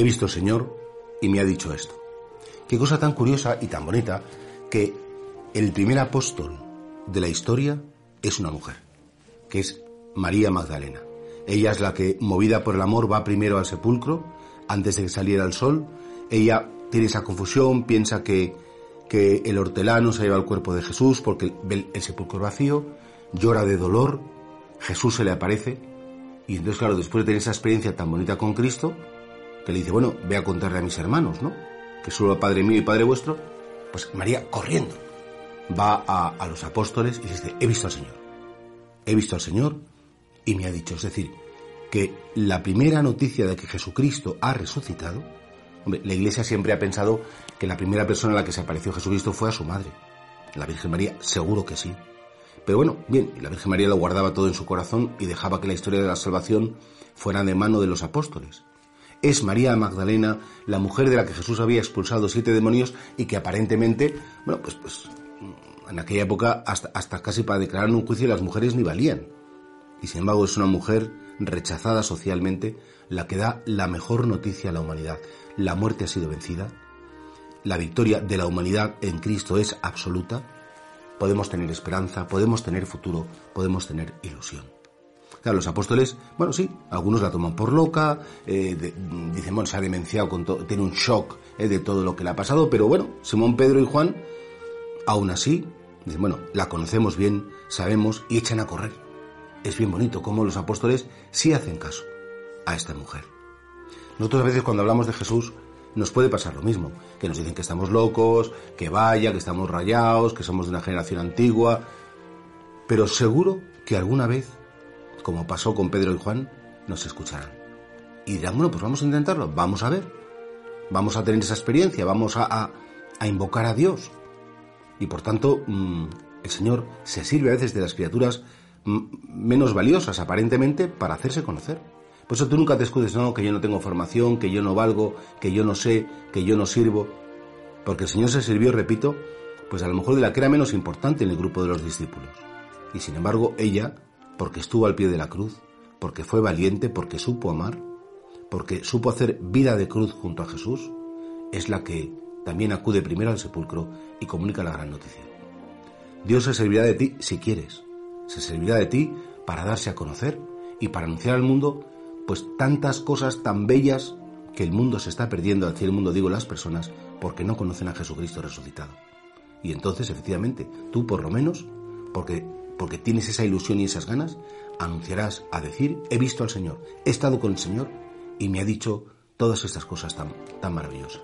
He visto al Señor y me ha dicho esto. Qué cosa tan curiosa y tan bonita que el primer apóstol de la historia es una mujer, que es María Magdalena. Ella es la que, movida por el amor, va primero al sepulcro, antes de que saliera el sol. Ella tiene esa confusión, piensa que, que el hortelano se lleva el cuerpo de Jesús porque ve el sepulcro vacío, llora de dolor, Jesús se le aparece, y entonces, claro, después de tener esa experiencia tan bonita con Cristo, que le dice, bueno, ve a contarle a mis hermanos, ¿no? Que solo Padre mío y Padre vuestro, pues María, corriendo, va a, los apóstoles y dice, he visto al Señor, he visto al Señor y me ha dicho, es decir, que la primera noticia de que Jesucristo ha resucitado, hombre, la Iglesia siempre ha pensado que la primera persona a la que se apareció Jesucristo fue a su madre. La Virgen María, seguro que sí. Pero bueno, bien, la Virgen María lo guardaba todo en su corazón y dejaba que la historia de la salvación fuera de mano de los apóstoles. Es María Magdalena, la mujer de la que Jesús había expulsado siete demonios y que aparentemente, bueno, pues, pues en aquella época hasta, hasta casi para declarar un juicio las mujeres ni valían. Y sin embargo es una mujer rechazada socialmente la que da la mejor noticia a la humanidad. La muerte ha sido vencida, la victoria de la humanidad en Cristo es absoluta, podemos tener esperanza, podemos tener futuro, podemos tener ilusión. Claro, los apóstoles, bueno, sí, algunos la toman por loca, eh, dicen, bueno, se ha demenciado, con tiene un shock eh, de todo lo que le ha pasado, pero bueno, Simón, Pedro y Juan, aún así, dicen, bueno, la conocemos bien, sabemos, y echan a correr. Es bien bonito cómo los apóstoles sí hacen caso a esta mujer. Nosotros a veces cuando hablamos de Jesús nos puede pasar lo mismo, que nos dicen que estamos locos, que vaya, que estamos rayados, que somos de una generación antigua, pero seguro que alguna vez, como pasó con Pedro y Juan, nos escucharán. Y dirán, bueno, pues vamos a intentarlo, vamos a ver, vamos a tener esa experiencia, vamos a, invocar a Dios. Y por tanto, mmm, el Señor se sirve a veces de las criaturas menos valiosas aparentemente para hacerse conocer. Por eso tú nunca te escudes, no, que yo no tengo formación, que yo no valgo, que yo no sé, que yo no sirvo. Porque el Señor se sirvió, repito, pues a lo mejor de la que era menos importante en el grupo de los discípulos. Y sin embargo, ella, porque estuvo al pie de la cruz, porque fue valiente, porque supo amar, porque supo hacer vida de cruz junto a Jesús, es la que también acude primero al sepulcro y comunica la gran noticia. Dios se servirá de ti si quieres, se servirá de ti para darse a conocer y para anunciar al mundo pues tantas cosas tan bellas que el mundo se está perdiendo, decir el mundo digo las personas, porque no conocen a Jesucristo resucitado. Y entonces, efectivamente, tú por lo menos, porque, porque tienes esa ilusión y esas ganas, anunciarás a decir, he visto al Señor, he estado con el Señor y me ha dicho todas estas cosas tan, tan maravillosas.